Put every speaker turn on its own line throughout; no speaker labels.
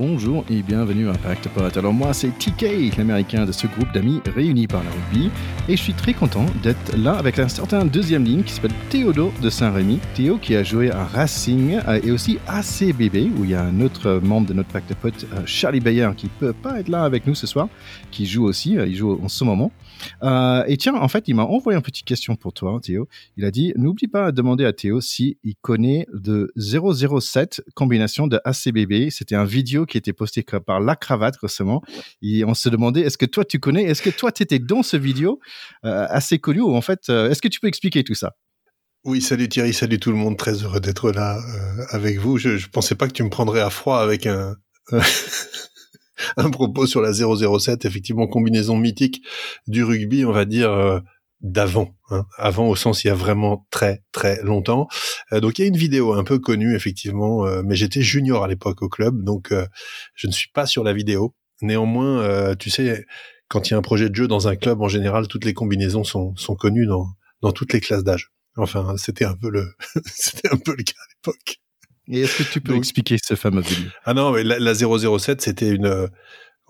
bonjour et bienvenue à Impact Pod. Alors moi c'est TK, l'américain de ce groupe d'amis réunis par la rugby et je suis très content d'être là avec un certain deuxième ligne qui s'appelle Théodore de Saint-Rémy. Théo qui a joué à Racing euh, et aussi ACBB où il y a un autre membre de notre Impact Pod, euh, Charlie Bayer qui peut pas être là avec nous ce soir, qui joue aussi, euh, il joue en ce moment. Et tiens, en fait il m'a envoyé une petite question pour toi Théo. Il a dit, n'oublie pas de demander à Théo si il connaît de 007 combination de ACBB. C'était un vidéo qui était posté par La Cravate récemment. Et on se demandait, est-ce que toi tu connais, est-ce que toi tu étais dans ce vidéo euh, assez connu? Ou en fait, euh, est-ce que tu peux expliquer tout ça?
Oui, salut Thierry, salut tout le monde, très heureux d'être là euh, avec vous. Je, je pensais pas que tu me prendrais à froid avec un un propos sur la 007, effectivement combinaison mythique du rugby, on va dire d'avant, hein. avant au sens il y a vraiment très très longtemps. Euh, donc il y a une vidéo un peu connue effectivement, euh, mais j'étais junior à l'époque au club, donc euh, je ne suis pas sur la vidéo. Néanmoins, tu sais, quand il y a un projet de jeu dans un club, en général, toutes les combinaisons sont, sont connues dans, dans toutes les classes d'âge. Enfin, c'était un peu le c'était un peu le cas à l'époque.
Et est-ce que tu peux expliquer ce fameux
Ah non, mais la, la 007, c'était une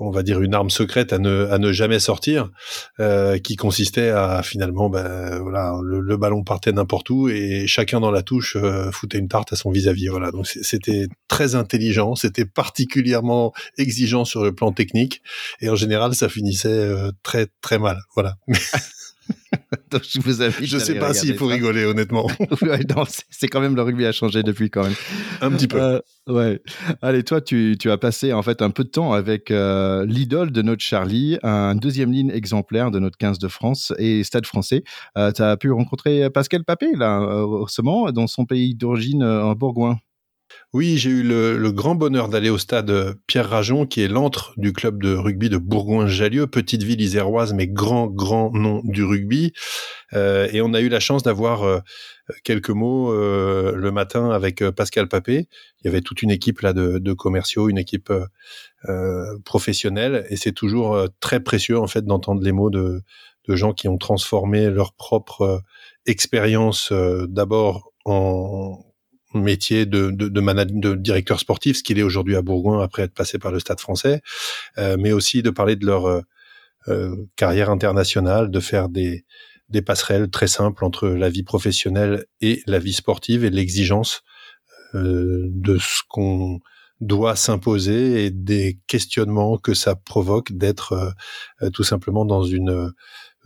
on va dire une arme secrète à ne, à ne jamais sortir, euh, qui consistait à finalement, ben, voilà, le, ballon partait n'importe où et chacun dans la touche euh, foutait une tarte à son vis-à-vis. Voilà, donc c'était très intelligent, c'était particulièrement exigeant sur le plan technique et en général ça finissait euh, très très mal. Voilà.
je vous invite.
Je sais pas s'il faut rigoler, honnêtement.
c'est quand même le rugby a changé depuis quand même.
Un petit peu. Euh,
ouais. Allez, toi, tu, tu, as passé en fait un peu de temps avec euh, l'idole de notre Charlie, un deuxième ligne exemplaire de notre 15 de France et Stade Français. Euh, tu as pu rencontrer Pascal Papé là récemment dans son pays d'origine en Bourgoin.
Oui, j'ai eu le, grand bonheur d'aller au stade Pierre Rajon, qui est l'antre du club de rugby de Bourgoin-Jallieu, petite ville iséroise, mais grand, grand nom du rugby. Euh, et on a eu la chance d'avoir euh, quelques mots euh, le matin avec Pascal Papé. Il y avait toute une équipe là de, commerciaux, une équipe professionnelle, et c'est toujours très précieux en fait d'entendre les mots de, de gens qui ont transformé leur propre expérience d'abord en métier de, de, de, de directeur sportif, ce qu'il est aujourd'hui à Bourgoin après être passé par le Stade français, euh, mais aussi de parler de leur euh, euh, carrière internationale, de faire des, des passerelles très simples entre la vie professionnelle et la vie sportive et l'exigence de ce qu'on doit s'imposer et des questionnements que ça provoque d'être tout simplement dans une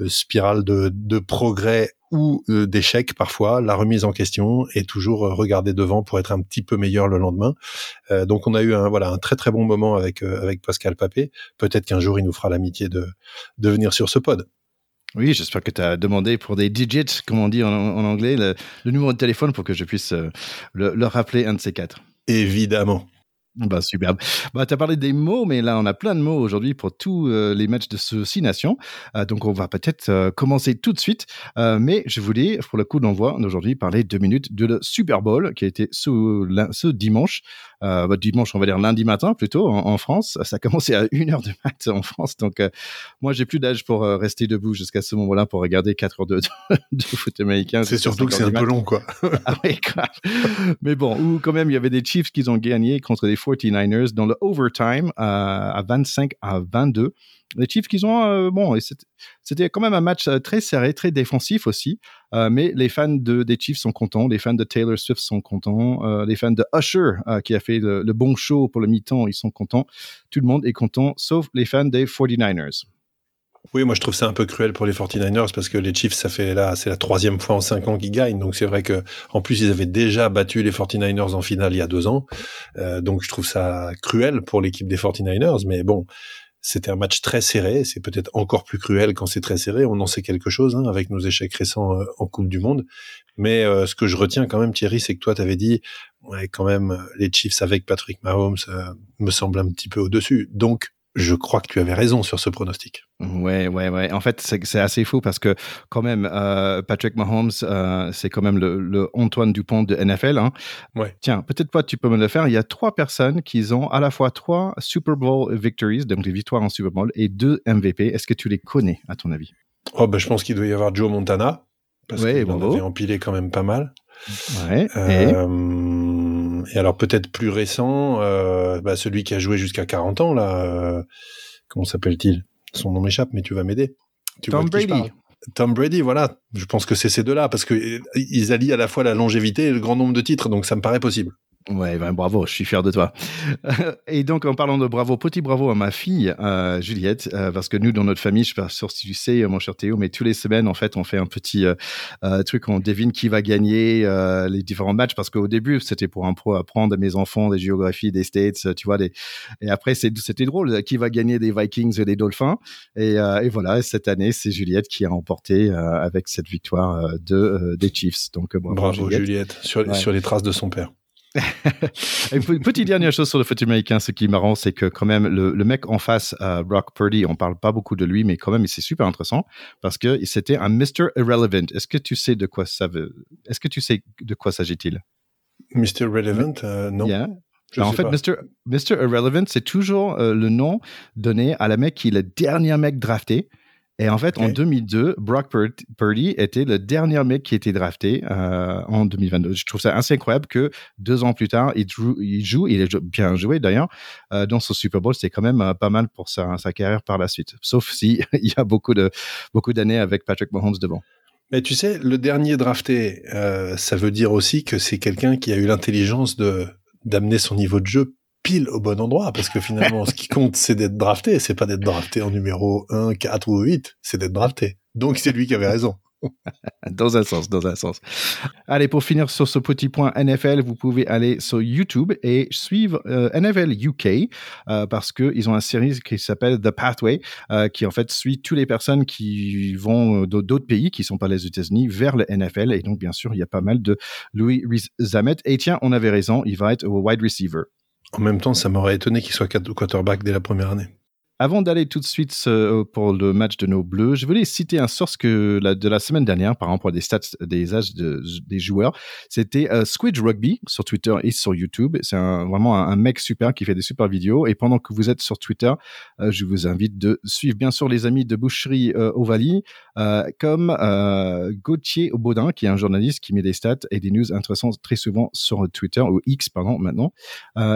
spirale de, de progrès ou euh, d'échecs parfois, la remise en question et toujours euh, regarder devant pour être un petit peu meilleur le lendemain. Euh, donc on a eu un voilà un très très bon moment avec avec Pascal Papé. Peut-être qu'un jour il nous fera l'amitié de de venir sur ce pod.
Oui, j'espère que tu as demandé pour des digits, comme on dit en, anglais, le, numéro de téléphone pour que je puisse le, le rappeler un de ces quatre.
Évidemment.
Bah, superbe. Bah, tu as parlé des mots, mais là, on a plein de mots aujourd'hui pour tous euh, les matchs de ce Six Nations. Euh, donc, on va peut-être euh, commencer tout de suite. mais je voulais, pour le coup d'envoi d'aujourd'hui, parler deux minutes de le Super Bowl qui a été ce, ce dimanche. Bah, dimanche, on va dire lundi matin plutôt, en, France. Ça a commencé à une heure de mat en France. Donc, moi, j'ai plus d'âge pour rester debout jusqu'à ce moment-là pour regarder quatre heures de, de foot américain.
C'est surtout que c'est un peu long, quoi.
ah oui, Mais bon, ou quand même, il y avait des Chiefs qui ont gagné contre des 49ers dans le overtime à 25 à 22. Les Chiefs qui ont euh, bon, c'était quand même un match euh, très serré, très défensif aussi. Euh, mais les fans de, des Chiefs sont contents, les fans de Taylor Swift sont contents, les fans de Usher qui a fait le bon show pour le mi-temps, ils sont contents. Tout le monde est content, sauf les fans des 49ers.
Oui, moi je trouve ça un peu cruel pour les 49ers parce que les Chiefs, ça fait là, c'est la troisième fois en cinq ans qu'ils gagnent. Donc c'est vrai que en plus ils avaient déjà battu les 49ers en finale il y a deux ans. Euh, donc je trouve ça cruel pour l'équipe des 49ers. Mais bon, c'était un match très serré. C'est peut-être encore plus cruel quand c'est très serré. On en sait quelque chose hein, avec nos échecs récents euh, en Coupe du Monde. Mais euh, ce que je retiens quand même, Thierry, c'est que toi, tu avais dit, ouais, quand même, les Chiefs avec Patrick Mahomes me semble un petit peu au-dessus. Donc je crois que tu avais raison sur ce pronostic.
Ouais, ouais, ouais. En fait, c'est assez fou parce que quand même, euh, Patrick Mahomes, euh, c'est quand même le, Antoine Dupont de NFL. Hein.
Ouais.
Tiens, peut-être pas tu peux me le faire. Il y a trois personnes qui ont à la fois trois Super Bowl victories, donc des victoires en Super Bowl, et deux MVP. Est-ce que tu les connais, à ton avis?
Oh, ben, je pense qu'il doit y avoir Joe Montana. Parce qu'il en avait empilé quand même pas mal.
Ouais.
Euh, et alors peut-être plus récent, bah, celui qui a joué jusqu'à 40 ans là, comment s'appelle-t-il? Son nom m'échappe, mais tu vas m'aider.
Tom Brady.
Tom Brady, voilà. Je pense que c'est ces deux-là parce que ils allient à la fois la longévité et le grand nombre de titres, donc ça me paraît possible.
Ouais, ben, bravo, je suis fier de toi. Et donc, en parlant de bravo, petit bravo à ma fille, euh, Juliette, euh, parce que nous, dans notre famille, je sais pas si tu sais, mon cher Théo, mais tous les semaines, en fait, on fait un petit euh, truc, on devine qui va gagner les différents matchs, parce qu'au début, c'était pour un pro apprendre à mes enfants des géographies des States, tu vois, des... et après, c'était drôle, qui va gagner des Vikings et des Dolphins. Et, et voilà, cette année, c'est Juliette qui a remporté avec cette victoire de, des Chiefs. Donc,
bravo, Juliette, sur, sur les traces de son père.
Une petite dernière chose sur le foot américain, ce qui est marrant, c'est que quand même le, mec en face, euh, Brock Purdy, on parle pas beaucoup de lui, mais quand même c'est super intéressant parce que c'était un Mr. Irrelevant. Est-ce que tu sais de quoi ça veut Est-ce que tu sais de quoi s'agit-il?
Mr. Irrelevant, euh, non.
en fait, Mr. Mr. Irrelevant, c'est toujours euh, le nom donné à la mec qui est le dernier mec drafté. Et en fait, en 2002, Brock Purdy était le dernier mec qui était drafté euh, en 2022. Je trouve ça assez incroyable que deux ans plus tard, il joue, il, joue, il est bien joué d'ailleurs, euh, dans son Super Bowl. C'est quand même euh, pas mal pour sa, sa, carrière par la suite. Sauf si il y a beaucoup de beaucoup d'années avec Patrick Mahomes devant.
Mais tu sais, le dernier drafté, ça veut dire aussi que c'est quelqu'un qui a eu l'intelligence de d'amener son niveau de jeu pile au bon endroit parce que finalement, ce qui compte, c'est d'être drafté. C'est pas d'être drafté en numéro 1, 4 ou 8, c'est d'être drafté. Donc c'est lui qui avait raison.
dans un sens, dans un sens. Allez, pour finir sur ce petit point NFL, vous pouvez aller sur YouTube et suivre euh, NFL UK euh, parce qu'ils ont une série qui s'appelle The Pathway, euh, qui en fait suit toutes les personnes qui vont d'autres pays qui sont pas les États-Unis vers le NFL. Et donc, bien sûr, il y a pas mal de Louis Zamet. Et tiens, on avait raison, il va être wide receiver.
En même temps, ça m'aurait étonné qu'il soit quarterback dès la première année.
Avant d'aller tout de suite euh, pour le match de nos Bleus, je voulais citer un source que de la semaine dernière par rapport à des stats des âges des joueurs. C'était euh, Squid Rugby sur Twitter et sur YouTube. C'est vraiment un, mec super qui fait des super vidéos. Et pendant que vous êtes sur Twitter, euh, je vous invite de suivre bien sûr les amis de Boucherie Ovalie, comme Gauthier Baudin, qui est un journaliste qui met des stats et des news intéressantes très souvent sur Twitter ou X pardon maintenant.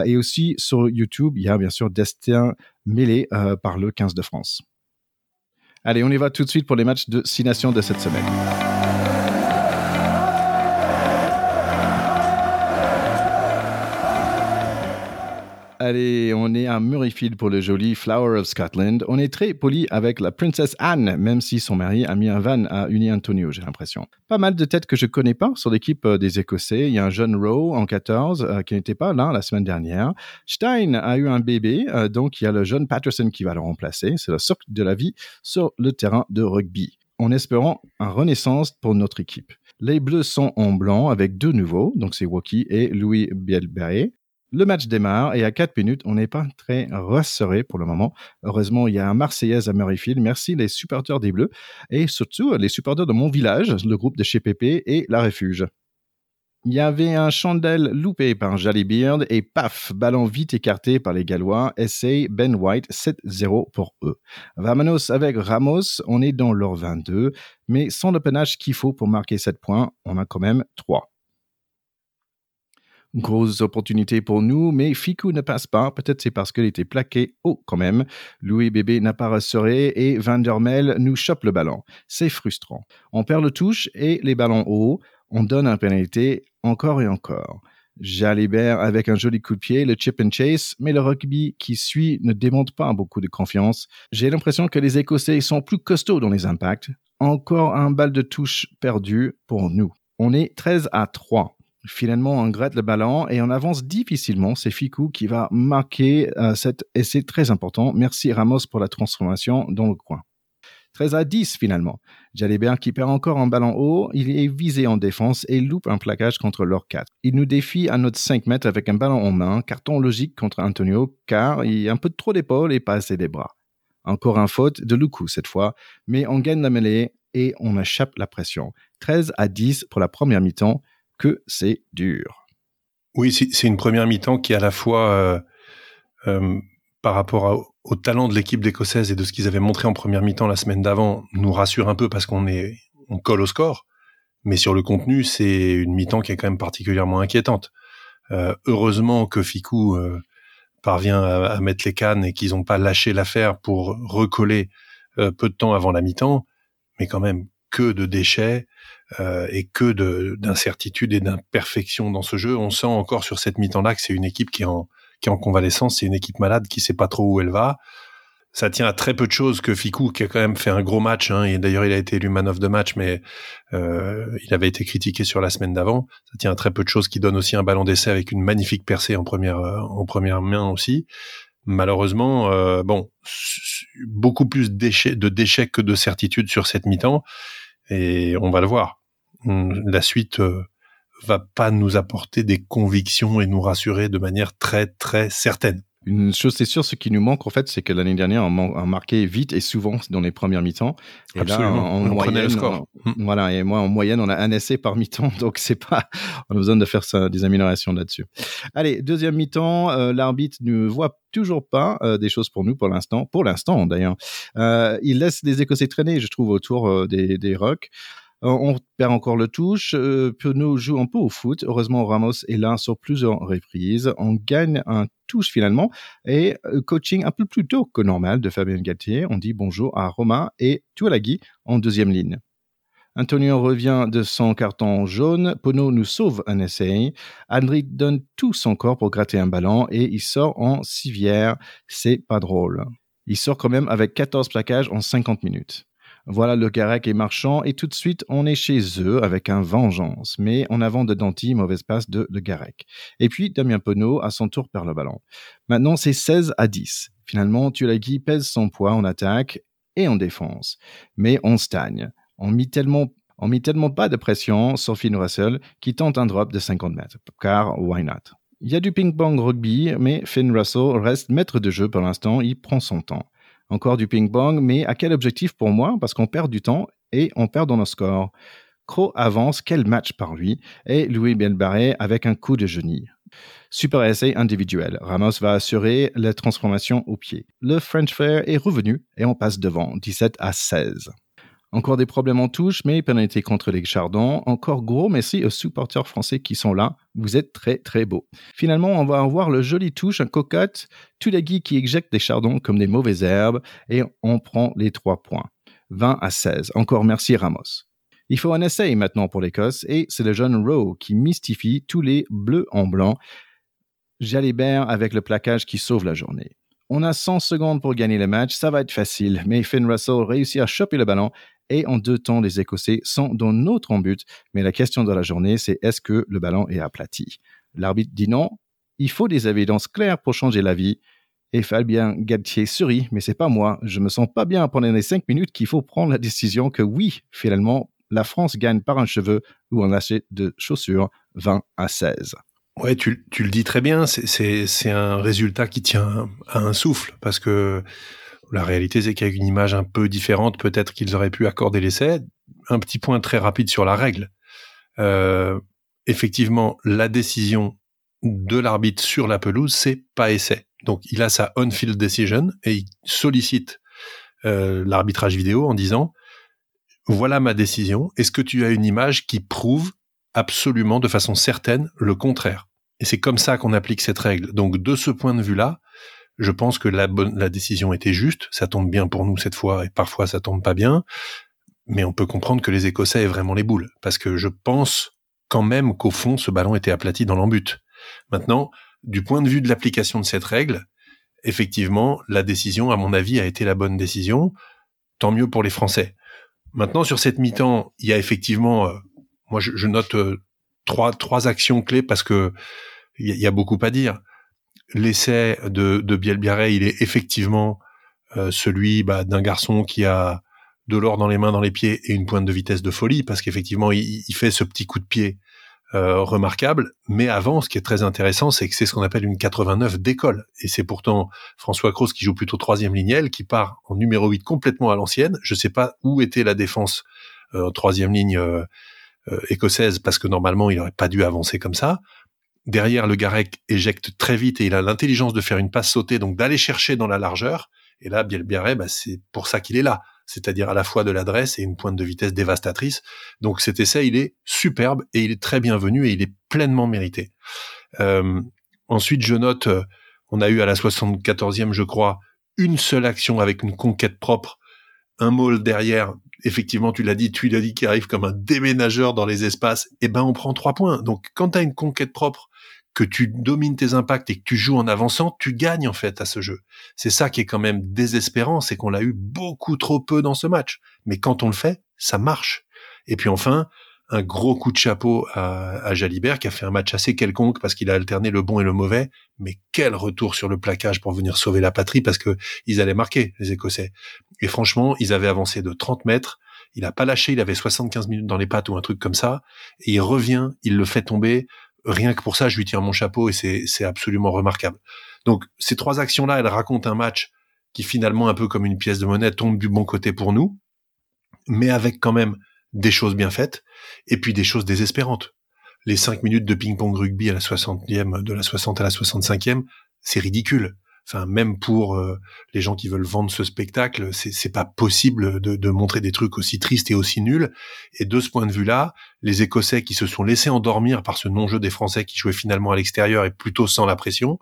et aussi sur YouTube, il y a bien sûr Destin mêlé euh, par le 15 de France. Allez, on y va tout de suite pour les matchs de 6 nations de cette semaine. Allez, on est à Murrayfield pour le joli Flower of Scotland. On est très poli avec la Princesse Anne, même si son mari a mis un van à Uni Antonio, j'ai l'impression. Pas mal de têtes que je connais pas sur l'équipe euh, des Écossais. Il y a un jeune Rowe en 14 euh, qui n'était pas là la semaine dernière. Stein a eu un bébé, euh, donc il y a le jeune Patterson qui va le remplacer. C'est le socle de la vie sur le terrain de rugby. En espérant un renaissance pour notre équipe. Les Bleus sont en blanc avec deux nouveaux, donc c'est Woki et Louis Bielberry. Le match démarre et à 4 minutes, on n'est pas très rassuré pour le moment. Heureusement, il y a un Marseillaise à Murrayfield. Merci les supporters des Bleus et surtout les supporters de mon village, le groupe de chez Pépé et la Refuge. Il y avait un chandelle loupé par Beard et paf, ballon vite écarté par les Gallois. Essay Ben White 7-0 pour eux. Vamonos avec Ramos, on est dans leur 22, mais sans le panache qu'il faut pour marquer 7 points, on a quand même 3. Grosse opportunité pour nous, mais Fiku ne passe pas. Peut-être c'est parce qu'il était plaqué haut quand même. Louis Bébé n'a pas rassuré et Van nous chope le ballon. C'est frustrant. On perd le touche et les ballons hauts. On donne un pénalité encore et encore. Jalibert avec un joli coup de pied, le chip and chase, mais le rugby qui suit ne démonte pas beaucoup de confiance. J'ai l'impression que les Écossais sont plus costauds dans les impacts. Encore un balle de touche perdu pour nous. On est 13 à 3. Finalement, on gratte le ballon et on avance difficilement. C'est Fiku qui va marquer euh, cet essai très important. Merci Ramos pour la transformation dans le coin. 13 à 10 finalement. Jalibert qui perd encore un ballon haut, il est visé en défense et loupe un plaquage contre leur 4. Il nous défie à notre 5 mètres avec un ballon en main, carton logique contre Antonio car il y a un peu trop d'épaules et pas assez des bras. Encore un faute de Luku cette fois, mais on gagne la mêlée et on échappe la pression. 13 à 10 pour la première mi-temps que c'est dur.
Oui, c'est une première mi-temps qui à la fois, euh, euh, par rapport au talent de l'équipe d'Écossaise et de ce qu'ils avaient montré en première mi-temps la semaine d'avant, nous rassure un peu parce qu'on est, on colle au score. Mais sur le contenu, c'est une mi-temps qui est quand même particulièrement inquiétante. heureusement que Ficou parvient à, mettre les cannes et qu'ils n'ont pas lâché l'affaire pour recoller peu de temps avant la mi-temps. Mais quand même, que de déchets et que d'incertitudes et d'imperfections dans ce jeu. On sent encore sur cette mi-temps-là que c'est une équipe qui est en, qui est en convalescence, c'est une équipe malade qui sait pas trop où elle va ça tient à très peu de choses que Ficou, qui a quand même fait un gros match, hein, et d'ailleurs il a été élu man of the match, mais euh, il avait été critiqué sur la semaine d'avant. Ça tient à très peu de choses qui donne aussi un ballon d'essai avec une magnifique percée en première euh, en première main aussi. Malheureusement, euh, bon, beaucoup plus de déchets que de certitudes sur cette mi-temps, et on va le voir. La suite va pas nous apporter des convictions et nous rassurer de manière très très certaine.
Une chose, c'est sûr, ce qui nous manque, en fait, c'est que l'année dernière, on a marqué vite et souvent dans les premières mi-temps.
Et Absolument. là, en,
on moyenne, le score. Mm. voilà. Et moi, en moyenne, on a un essai par mi-temps. Donc, c'est pas, on a besoin de faire ça, des améliorations là-dessus. Allez, deuxième mi-temps, euh, l'arbitre ne voit toujours pas euh, des choses pour nous pour l'instant. Pour l'instant, d'ailleurs. Euh, il laisse les Écossais traîner, je trouve, autour des, des rocks. Euh, on perd encore le touche. Euh, Piono joue un peu au foot. Heureusement, Ramos est là sur plusieurs reprises. On gagne un touche finalement et euh, coaching un peu plus tôt que normal de Fabien Galtier. On dit bonjour à Romain et Tuolagi en deuxième ligne. Antonio revient de son carton jaune. Pono nous sauve un essai. Andri donne tout son corps pour gratter un ballon et il sort en civière. C'est pas drôle. Il sort quand même avec 14 plaquages en 50 minutes. Voilà, le Garec est marchand et tout de suite, on est chez eux avec un vengeance. Mais en avant de Danti, mauvaise passe de Le Garec. Et puis, Damien Penaud, à son tour, perd le ballon. Maintenant, c'est 16 à 10. Finalement, Tulagi pèse son poids en attaque et en défense. Mais on stagne. On mit tellement tellement pas de pression sur Finn Russell qui tente un drop de 50 mètres. Car why not? Il y a du ping-pong rugby, mais Finn Russell reste maître de jeu pour l'instant, il prend son temps encore du ping-pong, mais à quel objectif pour moi? Parce qu'on perd du temps et on perd dans nos scores. Crow avance, quel match par lui, et Louis Bielbarré avec un coup de génie. Super essai individuel. Ramos va assurer la transformation au pied. Le French Fair est revenu et on passe devant, 17 à 16. Encore des problèmes en touche, mais pénalité contre les Chardons. Encore gros merci aux supporters français qui sont là. Vous êtes très très beaux. Finalement, on va avoir le joli touche, un cocotte, Tulagi qui éjecte des Chardons comme des mauvaises herbes et on prend les trois points. 20 à 16. Encore merci Ramos. Il faut un essai maintenant pour l'Écosse et c'est le jeune Rowe qui mystifie tous les bleus en blanc. Jalibert avec le plaquage qui sauve la journée. On a 100 secondes pour gagner le match, ça va être facile, mais Finn Russell réussit à choper le ballon et en deux temps, les Écossais sont dans notre but. Mais la question de la journée, c'est est-ce que le ballon est aplati? L'arbitre dit non. Il faut des évidences claires pour changer la vie. Et Fabien Galtier sourit, mais c'est pas moi. Je me sens pas bien pendant les cinq minutes qu'il faut prendre la décision que oui, finalement, la France gagne par un cheveu ou un lâcher de chaussures 20 à 16.
Ouais, tu, tu le dis très bien. C'est un résultat qui tient à un souffle parce que la réalité, c'est qu'avec une image un peu différente, peut-être qu'ils auraient pu accorder l'essai. Un petit point très rapide sur la règle. Euh, effectivement, la décision de l'arbitre sur la pelouse, c'est pas essai. Donc, il a sa on-field decision et il sollicite euh, l'arbitrage vidéo en disant voilà ma décision. Est-ce que tu as une image qui prouve absolument de façon certaine le contraire? Et c'est comme ça qu'on applique cette règle. Donc, de ce point de vue-là, je pense que la, décision était juste. Ça tombe bien pour nous cette fois et parfois ça tombe pas bien. Mais on peut comprendre que les Écossais aient vraiment les boules. Parce que je pense quand même qu'au fond, ce ballon était aplati dans l'embut. Maintenant, du point de vue de l'application de cette règle, effectivement, la décision, à mon avis, a été la bonne décision. Tant mieux pour les Français. Maintenant, sur cette mi-temps, il y a effectivement, euh, moi, je, note euh, trois trois actions clés parce que il y, a beaucoup à dire l'essai de, de Bielbiaré, il est effectivement euh, celui bah, d'un garçon qui a de l'or dans les mains, dans les pieds et une pointe de vitesse de folie, parce qu'effectivement, il, il, fait ce petit coup de pied euh, remarquable. Mais avant, ce qui est très intéressant, c'est que c'est ce qu'on appelle une 89 d'école. Et c'est pourtant François Cross qui joue plutôt troisième lignelle, qui part en numéro 8 complètement à l'ancienne. Je sais pas où était la défense euh, troisième ligne écossaise, parce que normalement, il aurait pas dû avancer comme ça. Derrière, le Garec éjecte très vite et il a l'intelligence de faire une passe sautée, donc d'aller chercher dans la largeur. Et là, Bielbiaré, bah, c'est pour ça qu'il est là. C'est-à-dire à la fois de l'adresse et une pointe de vitesse dévastatrice. Donc cet essai, il est superbe et il est très bienvenu et il est pleinement mérité. ensuite, je note, on a eu à la 74e, je crois, une seule action avec une conquête propre, un maul derrière. Effectivement, tu l'as dit, tu l'as dit qui arrive comme un déménageur dans les espaces. Eh ben, on prend trois points. Donc, quand tu as une conquête propre, que tu domines tes impacts et que tu joues en avançant, tu gagnes en fait à ce jeu. C'est ça qui est quand même désespérant, c'est qu'on l'a eu beaucoup trop peu dans ce match. Mais quand on le fait, ça marche. Et puis enfin, un gros coup de chapeau à, Jalibert qui a fait un match assez quelconque parce qu'il a alterné le bon et le mauvais. Mais quel retour sur le plaquage pour venir sauver la patrie parce que ils allaient marquer les Écossais. Et franchement, ils avaient avancé de 30 mètres. Il a pas lâché, il avait 75 minutes dans les pattes ou un truc comme ça. Et il revient, il le fait tomber rien que pour ça, je lui tire mon chapeau et c'est absolument remarquable. Donc ces trois actions-là, elles racontent un match qui finalement, un peu comme une pièce de monnaie, tombe du bon côté pour nous, mais avec quand même des choses bien faites et puis des choses désespérantes. Les cinq minutes de ping-pong rugby à la 60e, de la 60 à la 65e, c'est ridicule. Enfin, même pour euh, les gens qui veulent vendre ce spectacle, c'est pas possible de, de, montrer des trucs aussi tristes et aussi nuls. Et de ce point de vue-là, les Écossais qui se sont laissés endormir par ce non-jeu des Français qui jouaient finalement à l'extérieur et plutôt sans la pression,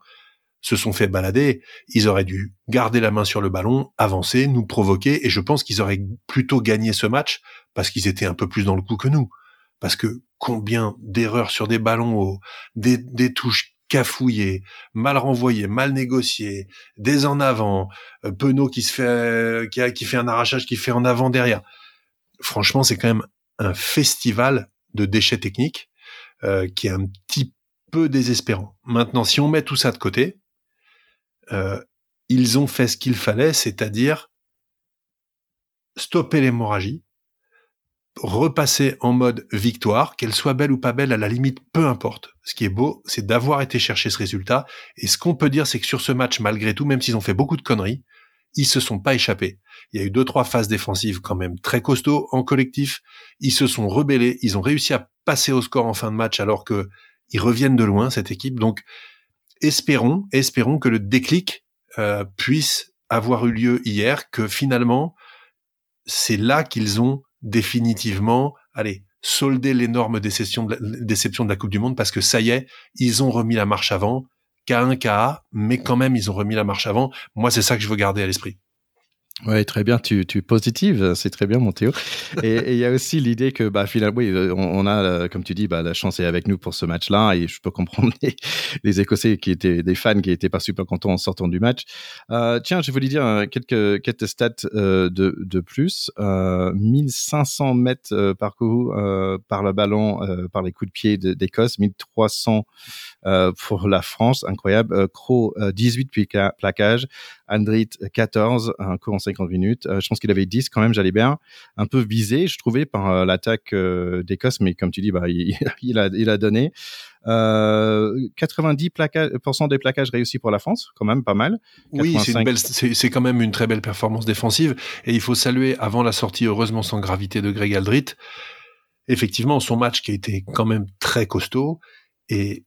se sont fait balader. Ils auraient dû garder la main sur le ballon, avancer, nous provoquer, et je pense qu'ils auraient plutôt gagné ce match parce qu'ils étaient un peu plus dans le coup que nous. Parce que combien d'erreurs sur des ballons, des, des touches cafouillé, mal renvoyé, mal négocié, des en avant, euh, Penaud qui se fait, qui, a, qui fait un arrachage, qui fait en avant derrière. Franchement, c'est quand même un festival de déchets techniques euh, qui est un petit peu désespérant. Maintenant, si on met tout ça de côté, euh, ils ont fait ce qu'il fallait, c'est-à-dire stopper l'hémorragie, repasser en mode victoire, qu'elle soit belle ou pas belle, à la limite, peu importe. Ce qui est beau, c'est d'avoir été chercher ce résultat. Et ce qu'on peut dire, c'est que sur ce match, malgré tout, même s'ils ont fait beaucoup de conneries, ils se sont pas échappés. Il y a eu deux, trois phases défensives quand même très costauds en collectif. Ils se sont rebellés. Ils ont réussi à passer au score en fin de match alors que ils reviennent de loin, cette équipe. Donc, espérons, espérons que le déclic euh, puisse avoir eu lieu hier, que finalement, c'est là qu'ils ont définitivement, allez, solder l'énorme déception de, la, déception de la Coupe du Monde parce que ça y est, ils ont remis la marche avant, K1, KA, mais quand même, ils ont remis la marche avant. Moi, c'est ça que je veux garder à l'esprit.
Oui, très bien. Tu, tu positives, c'est très bien, mon Théo. Et il y a aussi l'idée que, bah, finalement, oui, on, a, euh, comme tu dis, bah, la chance est avec nous pour ce match-là, et je peux comprendre les, les, Écossais qui étaient des fans qui étaient pas super contents en sortant du match. Euh, tiens, je voulais dire euh, quelques quelques stats de de plus. Euh, 1500 mètres parcourus par le ballon, par les coups de pied d'Écosse, 1300 pour la France, incroyable. Crow, 18 plaquages. Andrit 14, un coup en 50 minutes. Euh, je pense qu'il avait 10 quand même, j'allais bien. Un peu visé, je trouvais, par euh, l'attaque euh, d'Écosse, mais comme tu dis, bah, il, il, a, il a donné. 90% des plaquages réussis pour la France, quand même pas mal.
Oui, c'est quand même une très belle performance défensive. Et il faut saluer, avant la sortie, heureusement sans gravité, de Greg Aldrit, effectivement, son match qui a été quand même très costaud. Et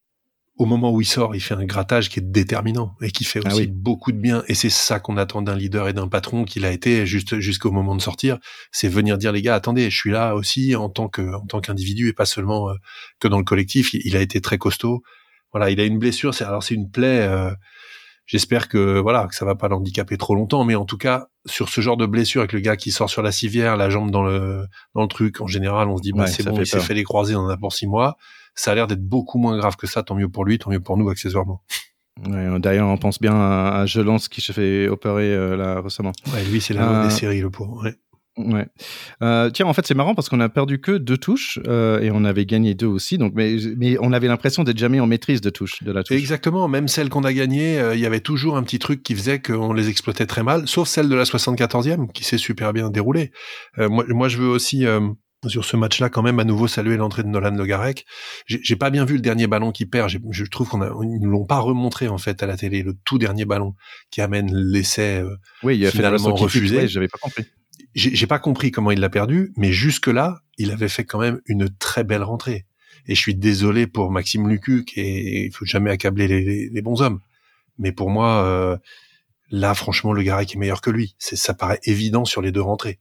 au moment où il sort, il fait un grattage qui est déterminant et qui fait ah aussi beaucoup de bien. Et c'est ça qu'on attend d'un leader et d'un patron qu'il a été juste jusqu'au moment de sortir. C'est venir dire les gars, attendez, je suis là aussi en tant que en tant qu'individu et pas seulement euh, que dans le collectif. Il, a été très costaud. Voilà, il a une blessure. C'est alors c'est une plaie. Euh, j'espère que voilà que ça va pas l'handicaper trop longtemps. Mais en tout cas, sur ce genre de blessure avec le gars qui sort sur la civière, la jambe dans le dans le truc, en général, on se dit bah c'est bon, il s'est fait les croiser, on en a pour six mois ça a l'air d'être beaucoup moins grave que ça. Tant mieux pour lui, tant mieux pour nous accessoirement.
D'ailleurs, on pense bien à, Jelance qui se fait opérer euh, là récemment.
Ouais, lui, c'est la euh... des séries, le pauvre. Ouais.
Ouais. Euh, tiens, en fait, c'est marrant parce qu'on a perdu que deux touches euh, et on avait gagné deux aussi. Donc, mais, mais on avait l'impression d'être jamais en maîtrise de touche de la touche.
Exactement. Même celles qu'on a gagnées, euh, il y avait toujours un petit truc qui faisait qu'on les exploitait très mal, sauf celle de la 74e qui s'est super bien déroulée. Euh, moi, moi, je veux aussi sur ce match-là, quand même, à nouveau saluer l'entrée de Nolan Le Garec. J'ai pas bien vu le dernier ballon qui perd. Je trouve qu'on nous l'ont pas remontré en fait à la télé, le tout dernier ballon qui amène l'essai. Euh,
oui, il a finalement refusé. J'avais pas compris.
J'ai pas compris comment il l'a perdu, mais jusque là, il avait fait quand même une très belle rentrée. Et je suis désolé pour Maxime Lucuc et il faut jamais accabler les, les, bons hommes. Mais pour moi, euh, là, franchement, le Garec est meilleur que lui. C'est, ça paraît évident sur les deux rentrées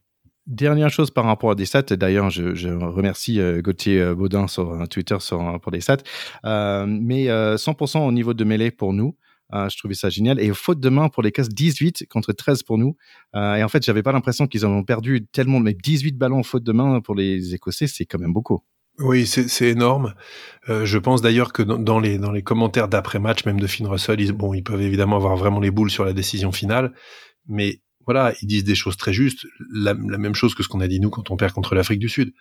Dernière chose par rapport à des stats, d'ailleurs, je, remercie euh, Gauthier euh, Baudin sur euh, Twitter sur, pour des stats, mais 100% au niveau de mêlée pour nous. je trouvais ça génial. Et faute de main pour les cases 18 contre 13 pour nous. et en fait, j'avais pas l'impression qu'ils en ont perdu tellement, mais 18 ballons faute de main pour les Écossais, c'est quand même beaucoup.
Oui, c'est énorme. je pense d'ailleurs que dans, les, dans les commentaires d'après-match, même de Finn Russell, ils, bon, ils peuvent évidemment avoir vraiment les boules sur la décision finale, mais voilà, ils disent des choses très justes, la, même chose que ce qu'on a dit nous quand on perd contre l'Afrique du Sud.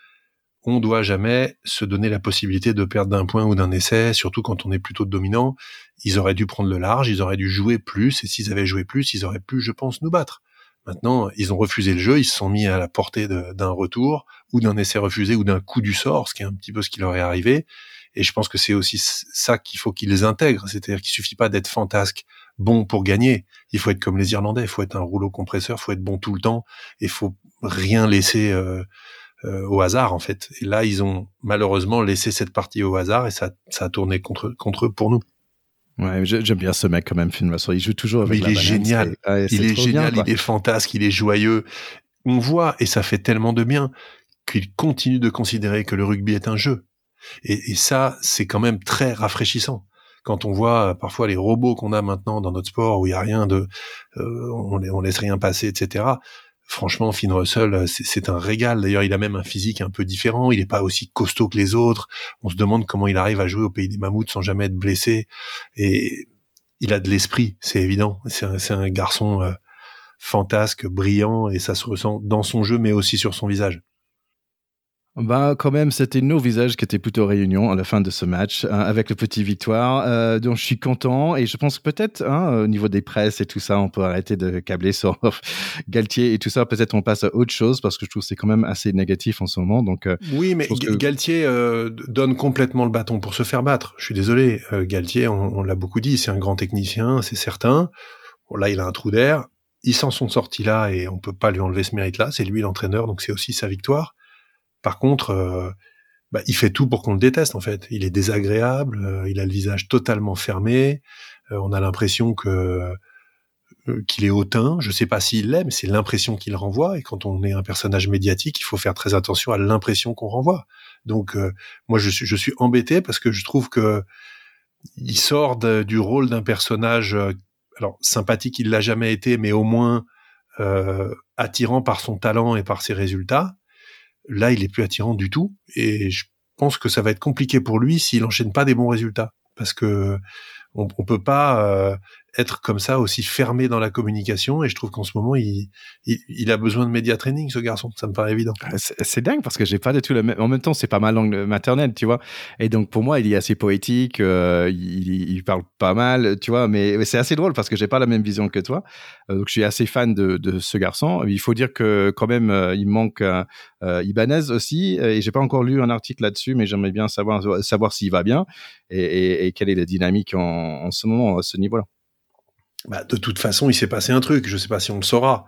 On doit jamais se donner la possibilité de perdre d'un point ou d'un essai, surtout quand on est plutôt dominant. Ils auraient dû prendre le large, ils auraient dû jouer plus, et s'ils avaient joué plus, ils auraient pu, je pense, nous battre. Maintenant, ils ont refusé le jeu, ils se sont mis à la portée d'un retour, ou d'un essai refusé, ou d'un coup du sort, ce qui est un petit peu ce qui leur est arrivé. Et je pense que c'est aussi ça qu'il faut qu'ils intègrent. C'est-à-dire qu'il suffit pas d'être fantasque, bon pour gagner. Il faut être comme les Irlandais. Il faut être un rouleau compresseur. Il faut être bon tout le temps. Et faut rien laisser euh, euh, au hasard, en fait. Et là, ils ont malheureusement laissé cette partie au hasard et ça, ça a tourné contre, contre eux pour nous.
Ouais, j'aime bien ce mec quand même, Finn Il joue toujours avec
Mais il est génial. il est génial. il est fantasque. Il est joyeux. On voit, et ça fait tellement de bien, qu'il continue de considérer que le rugby est un jeu. Et, ça, c'est quand même très rafraîchissant. Quand on voit euh, parfois les robots qu'on a maintenant dans notre sport où il y a rien de, euh, on, on laisse rien passer, etc. Franchement, Finn Russell, euh, c'est un régal. D'ailleurs, il a même un physique un peu différent. Il n'est pas aussi costaud que les autres. On se demande comment il arrive à jouer au pays des mammouths sans jamais être blessé. Et il a de l'esprit, c'est évident. C'est un, un, garçon fantasque, brillant, et ça se ressent dans son jeu, mais aussi sur son visage.
Bah, quand même, c'était nos visages qui étaient plutôt réunion à la fin de ce match, hein, avec le petit victoire, euh, dont je suis content. Et je pense peut-être, hein, au niveau des presses et tout ça, on peut arrêter de câbler sur Galtier et tout ça. Peut-être on passe à autre chose parce que je trouve que c'est quand même assez négatif en ce moment. Donc, euh,
oui, mais Galtier euh, donne complètement le bâton pour se faire battre. Je suis désolé, euh, Galtier, on, on l'a beaucoup dit, c'est un grand technicien, c'est certain. Bon, là, il a un trou d'air. Ils s'en sont sortis là et on peut pas lui enlever ce mérite-là. C'est lui l'entraîneur, donc c'est aussi sa victoire. Par contre, euh, bah, il fait tout pour qu'on le déteste en fait. Il est désagréable, euh, il a le visage totalement fermé. Euh, on a l'impression que qu'il est hautain. Je sais pas s'il l'est, mais c'est l'impression qu'il renvoie. Et quand on est un personnage médiatique, il faut faire très attention à l'impression qu'on renvoie. Donc, moi, je suis, je suis embêté parce que je trouve que il sort du rôle d'un personnage, alors sympathique, il l'a jamais été, mais au moins attirant par son talent et par ses résultats. Là, il est plus attirant du tout, et je pense que ça va être compliqué pour lui s'il enchaîne pas des bons résultats, parce que on, peut pas euh, être comme ça aussi fermé dans la communication. Et je trouve qu'en ce moment il, a besoin de média training ce garçon. Ça me paraît évident.
Ah, c'est dingue parce que j'ai pas du tout la même en même temps c'est pas ma langue maternelle tu vois. Et donc pour moi il est assez poétique euh, il, parle pas mal tu vois. Mais c'est assez drôle parce que j'ai pas la même vision que toi. Euh, donc je suis assez fan de, ce garçon. Il faut dire que quand même euh, il manque Ibanez aussi. Et j'ai pas encore lu un article là-dessus mais j'aimerais bien savoir savoir s'il va bien et, quelle est la dynamique en ce moment à ce niveau-là
bah, de toute façon, il s'est passé un truc. Je sais pas si on le saura.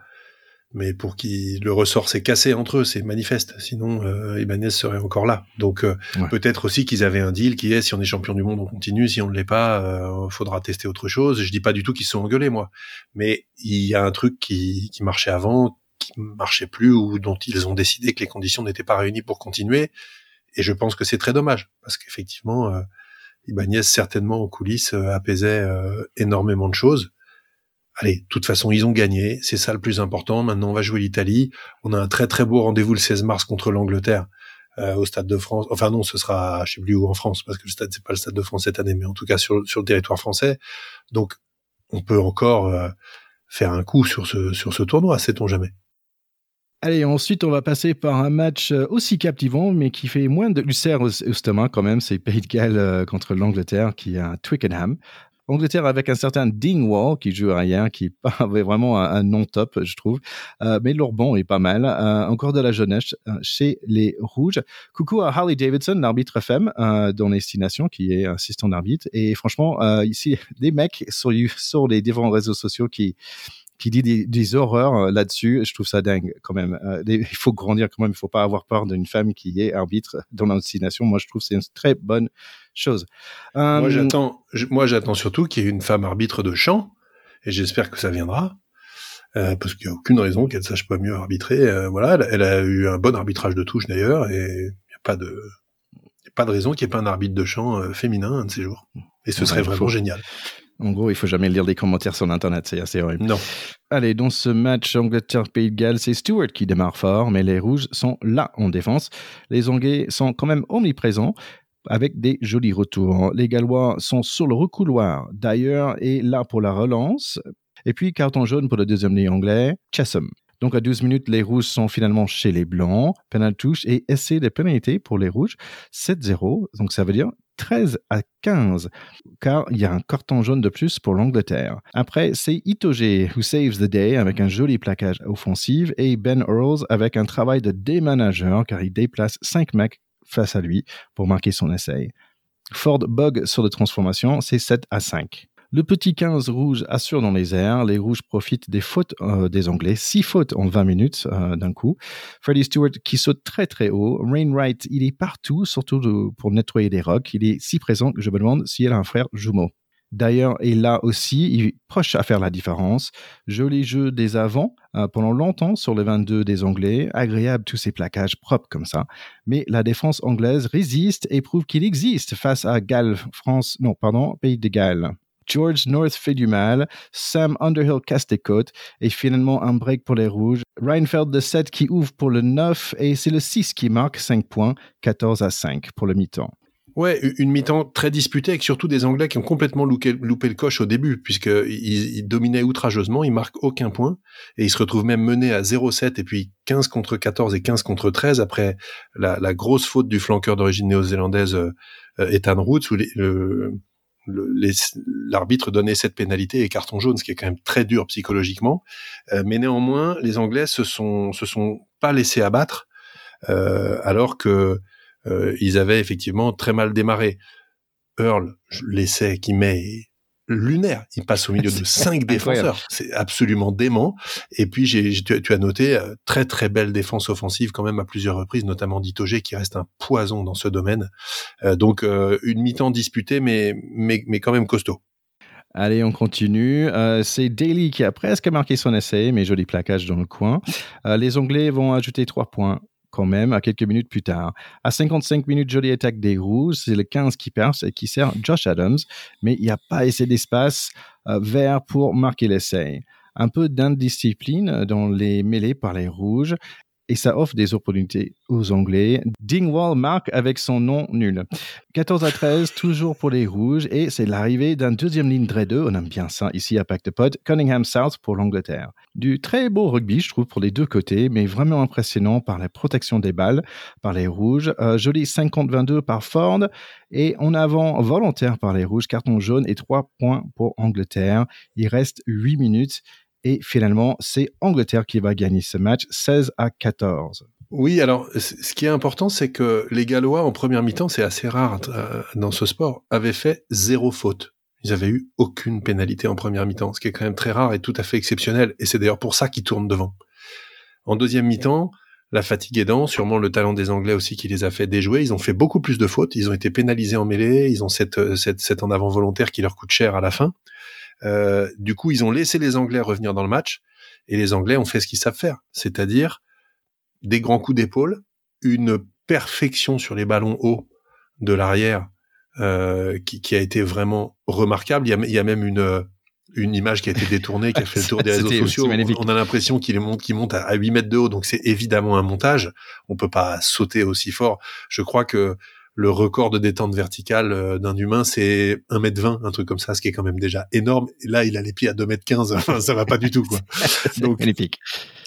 Mais pour qui le ressort s'est cassé entre eux, c'est manifeste. Sinon, euh, Ibanez serait encore là. Donc euh, peut-être aussi qu'ils avaient un deal qui est si on est champion du monde, on continue. Si on ne l'est pas, euh, faudra tester autre chose. Je dis pas du tout qu'ils se sont engueulés, moi. Mais il y a un truc qui, qui marchait avant, qui marchait plus, ou dont ils ont décidé que les conditions n'étaient pas réunies pour continuer. Et je pense que c'est très dommage parce qu'effectivement, euh, Ibanez certainement en coulisses euh, apaisait énormément de choses allez, de toute façon, ils ont gagné, c'est ça le plus important. Maintenant, on va jouer l'Italie. On a un très très beau rendez-vous le 16 mars contre l'Angleterre euh, au Stade de France. Enfin non, ce sera, je sais plus où en France, parce que le stade c'est pas le Stade de France cette année, mais en tout cas sur sur le territoire français. Donc, on peut encore euh, faire un coup sur ce sur ce tournoi, sait-on jamais.
Allez, ensuite, on va passer par un match euh, aussi captivant, mais qui fait moins de ulcère au, au quand même. C'est Pays de Galles contre l'Angleterre, qui a Twickenham. Angleterre avec un certain Dingwall qui joue arrière, qui avait vraiment un, nom top, je trouve. Euh, mais leur banc est pas mal. Euh, encore de la jeunesse euh, chez les Rouges. Coucou à Harley Davidson, l'arbitre FM euh, dans destination, qui est assistant d'arbitre. Et franchement, ici, des mecs sur les différents réseaux sociaux qui qui dit des, horreurs euh, là-dessus. Je trouve ça dingue quand même. Euh, il faut grandir quand même. Il faut pas avoir peur d'une femme qui est arbitre dans la destination. Moi, je trouve c'est une très bonne chose.
Euh, moi, j'attends. Moi, j'attends surtout qu'il y ait une femme arbitre de chant, et j'espère que ça viendra. euh, parce qu'il n'y a aucune raison qu'elle sache pas mieux arbitrer. Euh, voilà, elle, a eu un bon arbitrage de touche d'ailleurs, et il n'y a pas de pas de raison qu'il n'y ait pas un arbitre de chant euh, féminin un de ces jours. Et ce serait vraiment génial.
En gros, il faut jamais lire des commentaires sur Internet, c'est assez horrible.
Non.
Allez, dans ce match Angleterre-Pays de Galles, c'est Stewart qui démarre fort, mais les Rouges sont là en défense. Les Anglais sont quand même omniprésents avec des jolis retours. Les Gallois sont sur le recouloir. D'ailleurs, est là pour la relance. Et puis, carton jaune pour le deuxième ligne anglais, Chessum. Donc à 12 minutes, les rouges sont finalement chez les blancs. Penal touche et essai de pénalité pour les rouges. 7-0. Donc ça veut dire 13 à 15, car il y a un carton jaune de plus pour l'Angleterre. Après, c'est Itoge who saves the day avec un joli plaquage offensif et Ben Earls avec un travail de démanager car il déplace 5 mecs face à lui pour marquer son essai. Ford bug sur de transformation, c'est 7 à 5. Le petit 15 rouge assure dans les airs. Les rouges profitent des fautes euh, des Anglais. Six fautes en 20 minutes euh, d'un coup. Freddie Stewart qui saute très très haut. Rainwright, il est partout, surtout pour nettoyer des rocs. Il est si présent que je me demande s'il a un frère jumeau. D'ailleurs, et là aussi, il est proche à faire la différence. Joli jeu des avants euh, pendant longtemps sur les 22 des Anglais. Agréable tous ces plaquages propres comme ça. Mais la défense anglaise résiste et prouve qu'il existe face à Galles, France, non, pardon, Pays de Galles. George North fait du mal, Sam Underhill casse des côtes, et finalement un break pour les rouges. Reinfeld de 7 qui ouvre pour le 9, et c'est le 6 qui marque 5 points, 14 à 5 pour le mi-temps.
Ouais, une mi-temps très disputée avec surtout des Anglais qui ont complètement loupé, le coche au début, puisqu'ils ils dominaient outrageusement, ils marquent aucun point, et ils se retrouvent même menés à 0-7 et puis 15 contre 14 et 15 contre 13 après la, grosse faute du flanqueur d'origine néo-zélandaise euh, Ethan Roots, où le, l'arbitre donnait cette pénalité et carton jaune, ce qui est quand même très dur psychologiquement. Euh, mais néanmoins, les Anglais se sont se sont pas laissés abattre, euh, alors que euh, ils avaient effectivement très mal démarré. Earl, l'essai qui met lunaire. Il passe au milieu de cinq défenseurs. C'est absolument dément. Et puis, j'ai, tu, as noté euh, très très belle défense offensive quand même à plusieurs reprises, notamment d'Itogé qui reste un poison dans ce domaine. Euh, donc euh, une mi-temps disputée, mais, mais mais quand même costaud.
Allez, on continue. c'est Daly qui a presque marqué son essai, mais joli plaquage dans le coin. les Anglais vont ajouter trois points même à quelques minutes plus tard. À 55 minutes, jolie attaque des Rouges, c'est le 15 qui perce et qui sert Josh Adams, mais il n'y a pas assez d'espace euh, vert pour marquer l'essai. Un peu d'indiscipline dans les mêlées par les Rouges et ça offre des opportunités aux Anglais. Dingwall marque avec son nom nul. 14 à 13, toujours pour les Rouges, et c'est l'arrivée d'un deuxième ligne Dre 2, on aime bien ça ici à Pacte Pod, Cunningham South pour l'Angleterre. Du très beau rugby, je trouve, pour les deux côtés, mais vraiment impressionnant par la protection des balles, par les Rouges. Euh, joli 50-22 par Ford, et en avant volontaire par les Rouges, carton jaune et 3 points pour Angleterre. Il reste 8 minutes et finalement, c'est Angleterre qui va gagner ce match 16 à 14.
Oui, alors ce qui est important, c'est que les Gallois en première mi-temps, c'est assez rare euh, dans ce sport, avaient fait zéro faute. Ils avaient eu aucune pénalité en première mi-temps, ce qui est quand même très rare et tout à fait exceptionnel. Et c'est d'ailleurs pour ça qu'ils tournent devant. En deuxième mi-temps, la fatigue aidant, sûrement le talent des Anglais aussi qui les a fait déjouer. Ils ont fait beaucoup plus de fautes. Ils ont été pénalisés en mêlée. Ils ont cette, cette, cette en avant volontaire qui leur coûte cher à la fin. Euh, du coup, ils ont laissé les Anglais revenir dans le match et les Anglais ont fait ce qu'ils savent faire, c'est-à-dire des grands coups d'épaule, une perfection sur les ballons hauts de l'arrière euh, qui, qui, a été vraiment remarquable. Il y a, il y a même une une image qui a été détournée, qui a fait le tour des réseaux sociaux. On, a l'impression qu'il monte, monte à 8 mètres de haut, donc c'est évidemment un montage. On peut pas sauter aussi fort. Je crois que le record de détente verticale euh, d'un humain, c'est 1m20, un truc comme ça, ce qui est quand même déjà énorme. Et là, il a les pieds à 2m15, enfin, ça va pas du tout, quoi.
Donc, magnifique.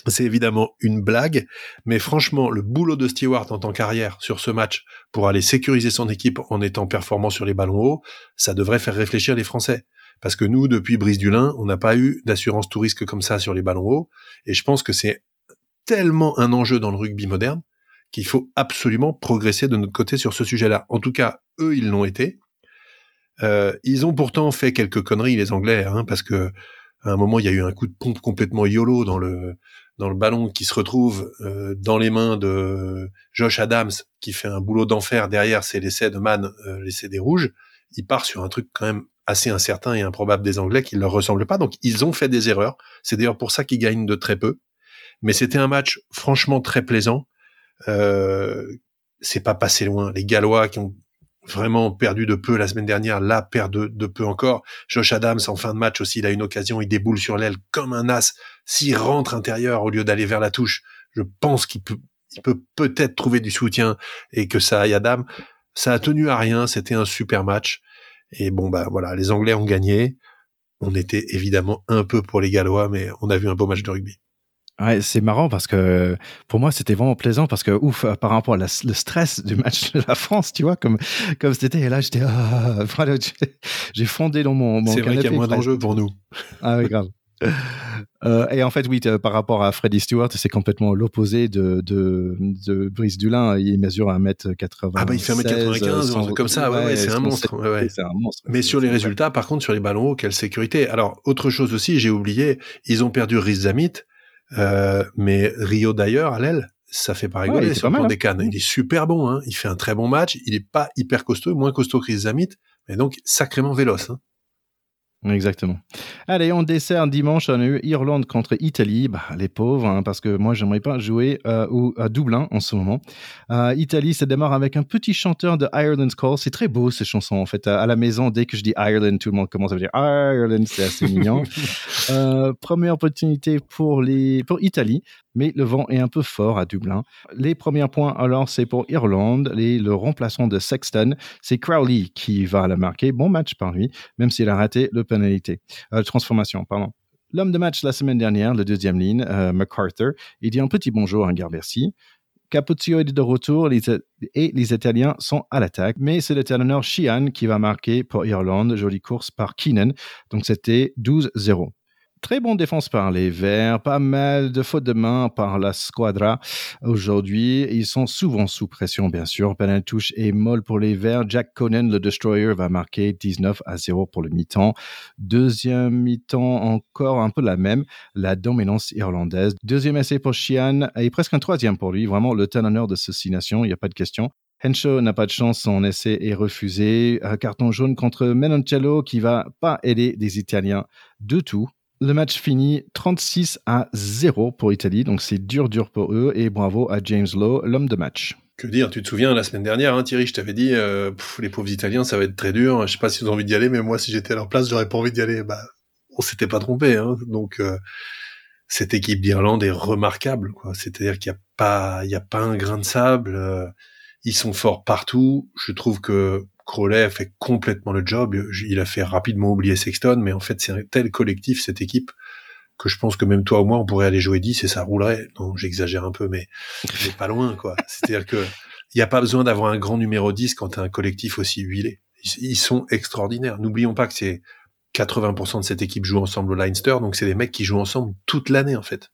C'est évidemment une blague, mais franchement, le boulot de Stewart en tant qu'arrière sur ce match pour aller sécuriser son équipe en étant performant sur les ballons hauts, ça devrait faire réfléchir les Français. Parce que nous, depuis Brise du Lin, on n'a pas eu d'assurance tout risque comme ça sur les ballons hauts. Et je pense que c'est tellement un enjeu dans le rugby moderne qu'il faut absolument progresser de notre côté sur ce sujet-là. En tout cas, eux, ils l'ont été. Euh, ils ont pourtant fait quelques conneries, les Anglais, hein, parce que à un moment, il y a eu un coup de pompe complètement yolo dans le dans le ballon qui se retrouve euh, dans les mains de Josh Adams, qui fait un boulot d'enfer derrière, c'est l'essai de Man, euh, l'essai des rouges. Il part sur un truc quand même assez incertain et improbable des Anglais qui ne leur ressemblent pas. Donc ils ont fait des erreurs. C'est d'ailleurs pour ça qu'ils gagnent de très peu. Mais c'était un match franchement très plaisant. Euh, c'est pas passé loin. Les Gallois qui ont vraiment perdu de peu la semaine dernière, là perdent de, peu encore. Josh Adams en fin de match aussi, il a une occasion, il déboule sur l'aile comme un as. S'il rentre intérieur au lieu d'aller vers la touche, je pense qu'il peut il peut peut-être trouver du soutien et que ça aille à dame. Ça a tenu à rien, c'était un super match. Et bon bah voilà, les Anglais ont gagné. On était évidemment un peu pour les Gallois, mais on a vu un beau match de rugby.
Ouais, c'est marrant parce que pour moi c'était vraiment plaisant parce que ouf par rapport à le stress du match de la France, tu vois comme comme c'était et là j'étais ah, j'ai fondé dans mon, mon
C'est vrai qu'il y a moins d'enjeux pour nous.
Ah oui grave. Euh, et en fait, oui, par rapport à Freddie Stewart, c'est complètement l'opposé de, de, de, Brice Dulin. Il mesure 1m80.
Ah bah il fait 1m95, un truc comme ça. Ouais, ouais, c'est un monstre. Ouais, un monstre. Mais sur les résultats, par contre, sur les ballons hauts, quelle sécurité. Alors, autre chose aussi, j'ai oublié, ils ont perdu Riz Zamit, euh, mais Rio d'ailleurs, à l'aile, ça fait pas rigoler sur le des cannes. Hein. Il est super bon, hein. il fait un très bon match, il est pas hyper costaud, moins costaud que Riz Zamit, mais donc sacrément véloce. Hein.
Exactement. Allez, on dessert dimanche, on a eu Irlande contre Italie. Bah, les pauvres, hein, parce que moi, j'aimerais pas jouer euh, au, à Dublin en ce moment. Euh, Italie, ça démarre avec un petit chanteur de Ireland's Call. C'est très beau, ces chansons, en fait. À, la maison, dès que je dis Ireland, tout le monde commence à dire Ireland. C'est assez mignon. euh, première opportunité pour, les, pour Italie mais le vent est un peu fort à Dublin. Les premiers points, alors, c'est pour Irlande. Les, le remplaçant de Sexton, c'est Crowley qui va la marquer. Bon match par lui, même s'il a raté le pénalité. Euh, transformation, pardon. L'homme de match la semaine dernière, le deuxième ligne, euh, MacArthur, il dit un petit bonjour à Garbercy. Capuzzo est de retour et les Italiens sont à l'attaque. Mais c'est le talonneur Sheehan qui va marquer pour Irlande. Jolie course par Keenan. Donc c'était 12-0. Très bonne défense par les Verts, pas mal de fautes de main par la Squadra aujourd'hui. Ils sont souvent sous pression, bien sûr. Penalty touche est molle pour les Verts. Jack Conan, le Destroyer, va marquer 19 à 0 pour le mi-temps. Deuxième mi-temps, encore un peu la même, la dominance irlandaise. Deuxième essai pour Sheehan et presque un troisième pour lui. Vraiment le talonneur de ce nation, il n'y a pas de question. Henshaw n'a pas de chance, son essai est refusé. Carton jaune contre Menoncello qui va pas aider des Italiens de tout le match finit 36 à 0 pour Italie, donc c'est dur, dur pour eux. Et bravo à James Lowe, l'homme de match.
Que dire, tu te souviens la semaine dernière, hein, Thierry, je t'avais dit, euh, les pauvres Italiens, ça va être très dur. Je sais pas si avez envie d'y aller, mais moi, si j'étais à leur place, j'aurais pas envie d'y aller. Bah, on s'était pas trompé. Hein. Donc, euh, cette équipe d'Irlande est remarquable. C'est-à-dire qu'il n'y a pas, a pas un grain de sable. Euh, ils sont forts partout. Je trouve que Crowley a fait complètement le job. Il a fait rapidement oublier Sexton, mais en fait, c'est un tel collectif, cette équipe, que je pense que même toi ou moi, on pourrait aller jouer 10 et ça roulerait. Non, j'exagère un peu, mais, mais pas loin, quoi. C'est-à-dire que il n'y a pas besoin d'avoir un grand numéro 10 quand tu as un collectif aussi huilé. Ils, sont extraordinaires. N'oublions pas que c'est 80% de cette équipe joue ensemble au Leinster, donc c'est des mecs qui jouent ensemble toute l'année, en fait.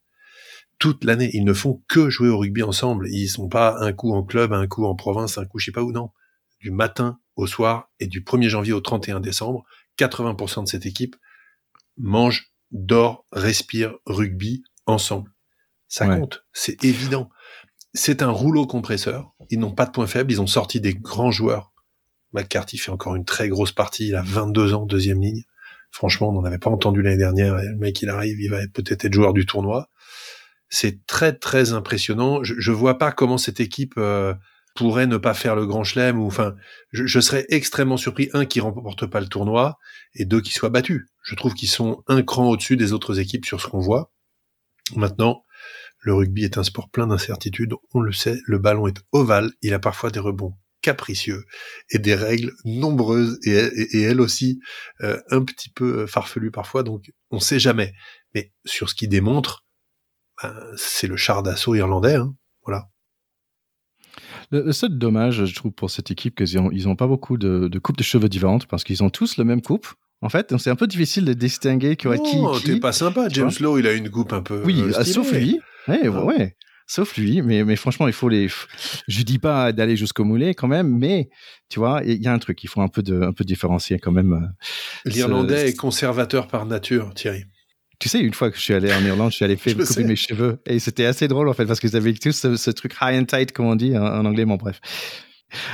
Toute l'année. Ils ne font que jouer au rugby ensemble. Ils sont pas un coup en club, un coup en province, un coup je sais pas où, non. Du matin au soir et du 1er janvier au 31 décembre, 80% de cette équipe mange, dort, respire rugby ensemble. Ça compte, c'est évident. C'est un rouleau compresseur. Ils n'ont pas de point faible. Ils ont sorti des grands joueurs. McCarthy fait encore une très grosse partie. Il a 22 ans, deuxième ligne. Franchement, on n'en avait pas entendu l'année dernière. Le mec, il arrive, il va peut-être être joueur du tournoi. C'est très, très impressionnant. Je, je vois pas comment cette équipe euh, pourrait ne pas faire le grand chelem ou enfin je, serais extrêmement surpris un qui remporte pas le tournoi et deux qui soient battus. Je trouve qu'ils sont un cran au-dessus des autres équipes sur ce qu'on voit. Maintenant, le rugby est un sport plein d'incertitudes, on le sait, le ballon est ovale, il a parfois des rebonds capricieux et des règles nombreuses et, et, elles aussi euh, un petit peu farfelues parfois, donc on sait jamais. Mais sur ce qui démontre, ben, c'est le char d'assaut irlandais, hein, voilà.
Le, seul dommage, je trouve, pour cette équipe, qu'ils n'ont ils ont pas beaucoup de, de coupes de cheveux différentes parce qu'ils ont tous le même coupe. En fait, c'est un peu difficile de distinguer qui aurait qui.
Non, t'es pas sympa. James Lowe, il a une coupe un peu.
Oui, euh, sauf lui. Ouais, ah. ouais. Sauf lui, mais, mais franchement, il faut les. Je dis pas d'aller jusqu'au moulet quand même, mais tu vois, il y a un truc, il faut un peu de, un peu différencier quand même.
Euh, L'Irlandais est conservateur par nature, Thierry.
Tu sais, une fois que je suis allé en Irlande, je suis allé faire couper mes cheveux. Et c'était assez drôle, en fait, parce qu'ils avaient tous ce, truc high and tight, comme on dit en, anglais, bon, bref.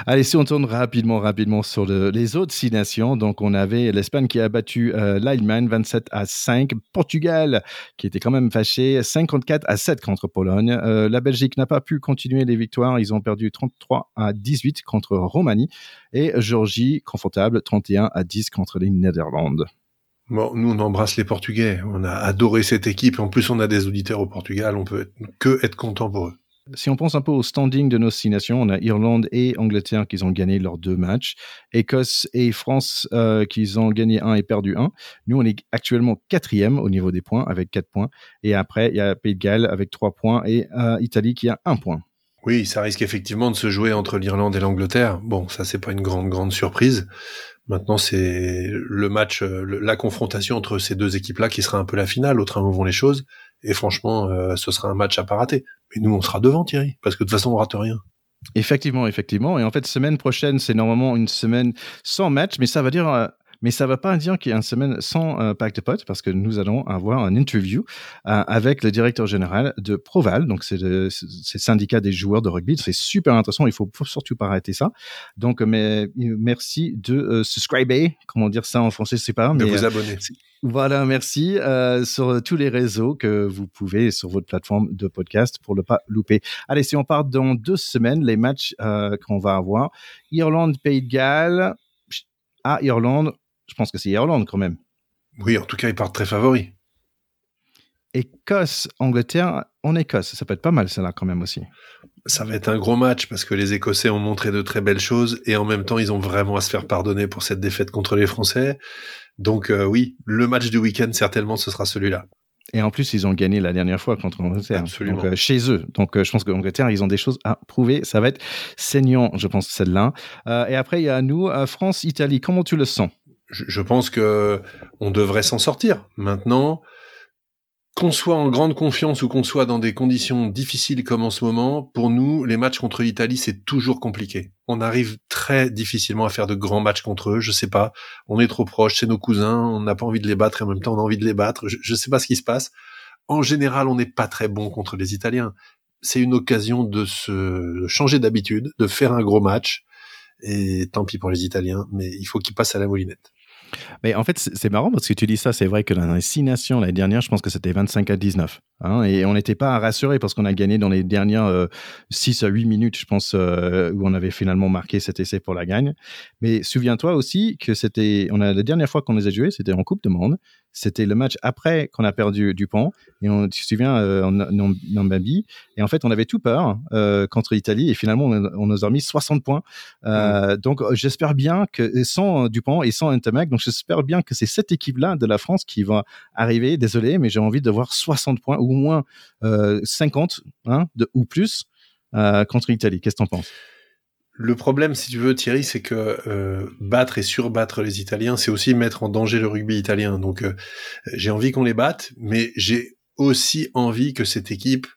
Allez, si on tourne rapidement, rapidement sur les autres six nations, donc on avait l'Espagne qui a battu euh, l'Allemagne 27 à 5, Portugal qui était quand même fâché 54 à 7 contre Pologne, euh, la Belgique n'a pas pu continuer les victoires, ils ont perdu 33 à 18 contre Roumanie. Et Georgie confortable 31 à 10 contre les Néderlandes.
Bon, nous on embrasse les Portugais, on a adoré cette équipe, en plus on a des auditeurs au Portugal, on peut que être content pour eux.
Si on pense un peu au standing de nos six nations, on a Irlande et Angleterre qui ont gagné leurs deux matchs, Écosse et France euh, qui ont gagné un et perdu un. Nous, on est actuellement quatrième au niveau des points avec quatre points. Et après, il y a Pays de Galles avec trois points et euh, Italie qui a un point.
Oui, ça risque effectivement de se jouer entre l'Irlande et l'Angleterre. Bon, ça c'est pas une grande grande surprise. Maintenant, c'est le match, euh, la confrontation entre ces deux équipes-là qui sera un peu la finale. Autrement vont les choses. Et franchement, euh, ce sera un match à pas rater. Mais nous, on sera devant, Thierry, parce que de toute façon, on rate rien.
Effectivement, effectivement. Et en fait, semaine prochaine, c'est normalement une semaine sans match, mais ça va dire euh, mais ça ne va pas dire qu'il y a une semaine sans euh, pack de potes parce que nous allons avoir un interview euh, avec le directeur général de Proval. Donc, c'est le, syndicat des joueurs de rugby. C'est super intéressant. Il faut, faut surtout pas arrêter ça. Donc, mais, merci de euh, subscriber. Comment dire ça en français? C'est pas,
mais. De vous abonner.
Voilà, merci sur tous les réseaux que vous pouvez sur votre plateforme de podcast pour ne pas louper. Allez, si on part dans deux semaines, les matchs qu'on va avoir, Irlande, Pays de Galles, à Irlande, je pense que c'est Irlande quand même.
Oui, en tout cas, ils partent très favoris.
Écosse, Angleterre en Écosse, ça peut être pas mal celle-là quand même aussi.
Ça va être un gros match parce que les Écossais ont montré de très belles choses et en même temps ils ont vraiment à se faire pardonner pour cette défaite contre les Français. Donc euh, oui, le match du week-end certainement ce sera celui-là.
Et en plus, ils ont gagné la dernière fois contre l'Angleterre.
Absolument.
Donc, euh, chez eux. Donc, euh, je pense qu'Angleterre, ils ont des choses à prouver. Ça va être saignant, je pense, celle-là. et après, il y a nous, France, Italie. Comment tu le sens?
Je, pense que on devrait s'en sortir. Maintenant, qu'on soit en grande confiance ou qu'on soit dans des conditions difficiles comme en ce moment, pour nous, les matchs contre l'Italie, c'est toujours compliqué. On arrive très difficilement à faire de grands matchs contre eux. Je sais pas. On est trop proches, c'est nos cousins. On n'a pas envie de les battre et en même temps, on a envie de les battre. Je, ne sais pas ce qui se passe. En général, on n'est pas très bon contre les Italiens. C'est une occasion de se changer d'habitude, de faire un gros match. Et tant pis pour les Italiens, mais il faut qu'ils passent à la moulinette.
Mais en fait, c'est marrant parce que tu dis ça. C'est vrai que dans les six nations l'année dernière, je pense que c'était 25 à 19. Hein, et on n'était pas rassuré parce qu'on a gagné dans les dernières 6 euh, à 8 minutes, je pense, euh, où on avait finalement marqué cet essai pour la gagne. Mais souviens-toi aussi que c'était, on a la dernière fois qu'on les a joués, c'était en Coupe de Monde. C'était le match après qu'on a perdu Dupont. Et on, tu te souviens, euh. Et en fait, on avait tout peur euh, contre l'Italie. Et finalement, on, nous a mis 60 points. Euh, mmh. Donc, j'espère bien que sans Dupont et sans Ntamak, donc j'espère bien que c'est cette équipe-là de la France qui va arriver. Désolé, mais j'ai envie de voir 60 points ou au moins 50 hein, de, ou plus contre l'Italie. Qu'est-ce que tu en penses?
Le problème, si tu veux, Thierry, c'est que euh, battre et surbattre les Italiens, c'est aussi mettre en danger le rugby italien. Donc, euh, j'ai envie qu'on les batte, mais j'ai aussi envie que cette équipe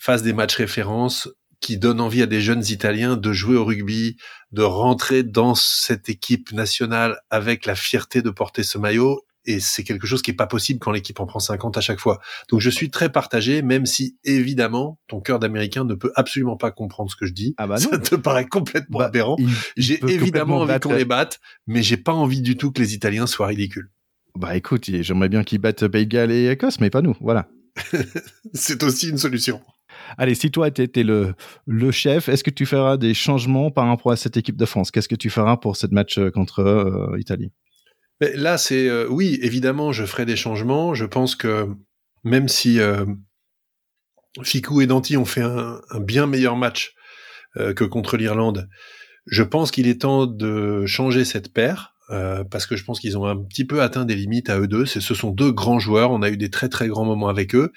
fasse des matchs références qui donnent envie à des jeunes Italiens de jouer au rugby, de rentrer dans cette équipe nationale avec la fierté de porter ce maillot et c'est quelque chose qui est pas possible quand l'équipe en prend 50 à chaque fois. Donc je suis très partagé, même si évidemment ton cœur d'américain ne peut absolument pas comprendre ce que je dis.
Ah bah
Ça te paraît complètement bah, aberrant. J'ai évidemment envie qu'on les batte, mais j'ai pas envie du tout que les Italiens soient ridicules.
Bah écoute, j'aimerais bien qu'ils battent Pays et Écosse, mais pas nous. Voilà.
c'est aussi une solution.
Allez, si toi tu étais le, le chef, est-ce que tu feras des changements par rapport à cette équipe de France? Qu'est-ce que tu feras pour cette match euh, contre euh, Italie?
Mais là, c'est euh, oui, évidemment, je ferai des changements. Je pense que même si euh, Ficou et Danti ont fait un, bien meilleur match euh, que contre l'Irlande, je pense qu'il est temps de changer cette paire. parce que je pense qu'ils ont un petit peu atteint des limites à eux deux. Ce sont deux grands joueurs. On a eu des très très grands moments avec eux.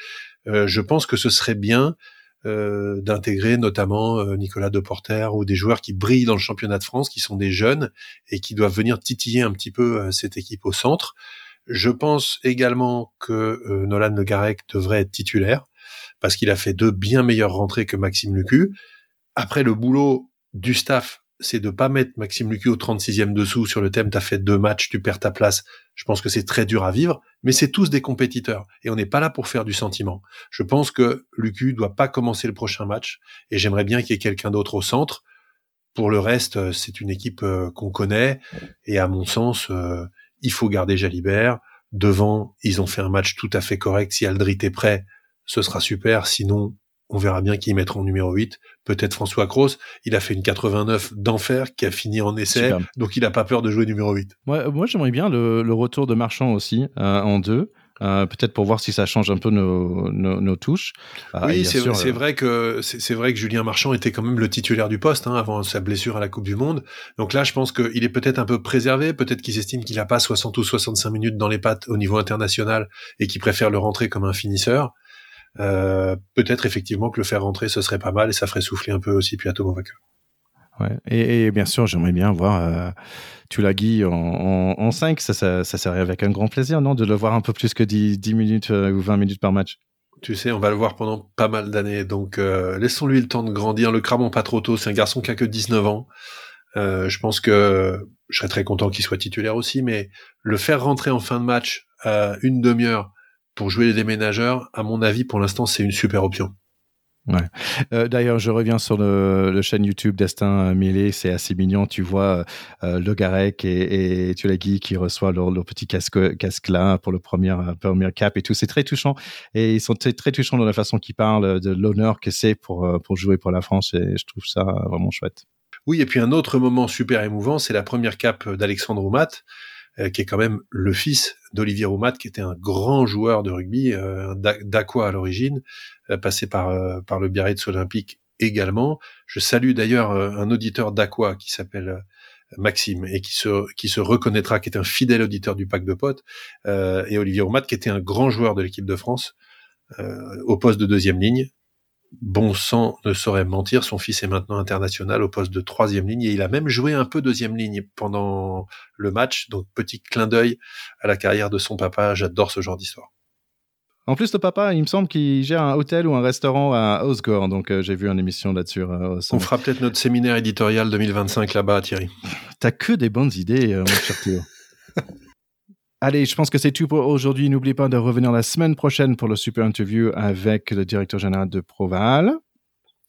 je pense que ce serait bien euh, d'intégrer notamment euh, Nicolas Deporter ou des joueurs qui brillent dans le championnat de France, qui sont des jeunes et qui doivent venir titiller un petit peu euh, cette équipe au centre. Je pense également que Nolan Le Garec devrait être titulaire parce qu'il a fait deux bien meilleures rentrées que Maxime Lucu. Après, le boulot du staff c'est de pas mettre Maxime Lucu au 36e dessous sur le thème t'as fait deux matchs, tu perds ta place. Je pense que c'est très dur à vivre, mais c'est tous des compétiteurs et on n'est pas là pour faire du sentiment. Je pense que Lucu doit pas commencer le prochain match et j'aimerais bien qu'il y ait quelqu'un d'autre au centre. pour le reste, c'est une équipe qu'on connaît et à mon sens, il faut garder Jalibert. Devant, ils ont fait un match tout à fait correct. Si Aldrit est prêt, ce sera super. Sinon, on verra bien qui mettront en numéro 8. Peut-être François Cross. Il a fait une 89 d'enfer qui a fini en essai. Donc il n'a pas peur de jouer numéro 8.
moi, j'aimerais bien le, retour de Marchand aussi euh, en deux. Euh, peut-être pour voir si ça change un peu nos, touches.
Ah, oui, c'est vrai, vrai que c'est vrai que Julien Marchand était quand même le titulaire du poste hein, avant sa blessure à la Coupe du Monde. Donc là, je pense qu'il est peut-être un peu préservé. Peut-être qu'il estime qu'il n'a pas 60 ou 65 minutes dans les pattes au niveau international et qu'il préfère le rentrer comme un finisseur. Euh, peut-être effectivement que le faire rentrer, ce serait pas mal et ça ferait souffler un peu aussi Piato Movaca.
Ouais. Et, bien sûr, j'aimerais bien voir euh, Tulagi en, en, 5. Ça, ça, ça, serait avec un grand plaisir, non De le voir un peu plus que 10, 10 minutes euh, ou 20 minutes par match.
Tu sais, on va le voir pendant pas mal d'années. Donc, euh, laissons-lui le temps de grandir. Le cramon pas trop tôt. C'est un garçon qui a que 19 ans. Euh, je pense que je serais très content qu'il soit titulaire aussi, mais le faire rentrer en fin de match à une demi-heure pour jouer les déménageurs, à mon avis, pour l'instant, c'est une super option.
Ouais. Euh, d'ailleurs, je reviens sur le, le chaîne YouTube Destin Mêlé, c'est assez mignon. Tu vois euh, Le Garec et, et Tulagi qui reçoivent leur, leur, petit casque, casque là pour le premier, premier cap et tout. C'est très touchant et ils sont très, très touchants dans la façon qu'ils parlent de l'honneur que c'est pour, euh, pour jouer pour la France et je trouve ça vraiment chouette.
Oui, et puis un autre moment super émouvant, c'est la première cape d'Alexandre Oumat. Euh, qui est quand même le fils d'Olivier Roumat, qui était un grand joueur de rugby, euh, d'Aqua à l'origine, euh, passé par, par le Biarritz Olympique également. Je salue d'ailleurs un auditeur d'Aqua qui s'appelle Maxime et qui se qui se reconnaîtra, qui est un fidèle auditeur du pack de potes, et Olivier Roumat qui était un grand joueur de l'équipe de France au poste de deuxième ligne, bon sang ne saurait mentir, son fils est maintenant international au poste de troisième ligne et il a même joué un peu deuxième ligne pendant le match. Donc petit clin d'œil à la carrière de son papa. J'adore ce genre d'histoire.
En plus, le papa, il me semble qu'il gère un hôtel ou un restaurant à Osgore. Donc, euh, j'ai vu une émission là-dessus. Euh,
On fera peut-être notre séminaire éditorial 2025 là-bas, Thierry.
T'as que des bonnes idées, euh, mon cher Théo. Allez, je pense que c'est tout pour aujourd'hui. N'oubliez pas de revenir la semaine prochaine pour le super interview avec le directeur général de Proval.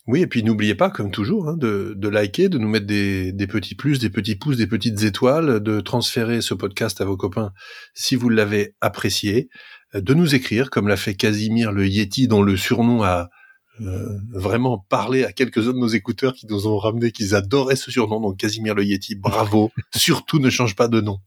Oui, et puis n'oubliez pas, comme toujours, hein, de, liker, de nous mettre des, petits plus, des petits pouces, des petites étoiles, de transférer ce podcast à vos copains si vous l'avez apprécié, de nous écrire, comme l'a fait Casimir le Yeti, dont le surnom a euh, vraiment parlé à quelques-uns de nos écouteurs qui nous ont ramené qu'ils adoraient ce surnom. Donc Casimir le Yeti, bravo. Surtout ne change pas de nom.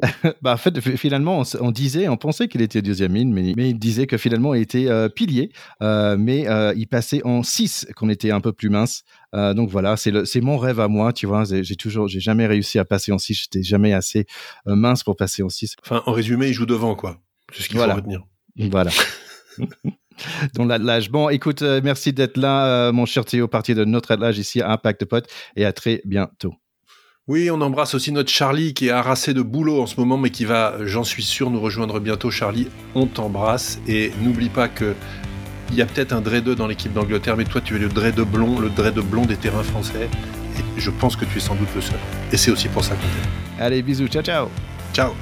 bah, en fait, finalement, on, disait, on pensait qu'il était deuxième ligne, mais, mais, il disait que finalement, il était euh, pilier, euh, mais euh, il passait en 6, qu'on était un peu plus mince. donc voilà, c'est mon rêve à moi, tu vois. J'ai toujours, j'ai jamais réussi à passer en 6, j'étais jamais assez mince pour passer en 6.
Enfin, en résumé, il joue devant, quoi. C'est ce qu'il faut retenir.
Voilà. Donc l'âge. Bon, écoute, merci d'être là, mon cher Théo, parti de notre âge ici à Impact Pot, et à très bientôt.
Oui, on embrasse aussi notre Charlie qui est harassé de boulot en ce moment, mais qui va, j'en suis sûr, nous rejoindre bientôt. Charlie, on t'embrasse et n'oublie pas que il y a peut-être un Dre 2 dans l'équipe d'Angleterre, mais toi tu es le Dre de blond, le Dre de blond des terrains français. Et je pense que tu es sans doute le seul. Et c'est aussi pour ça qu'on t'aime.
Allez, bisous, ciao ciao.
Ciao.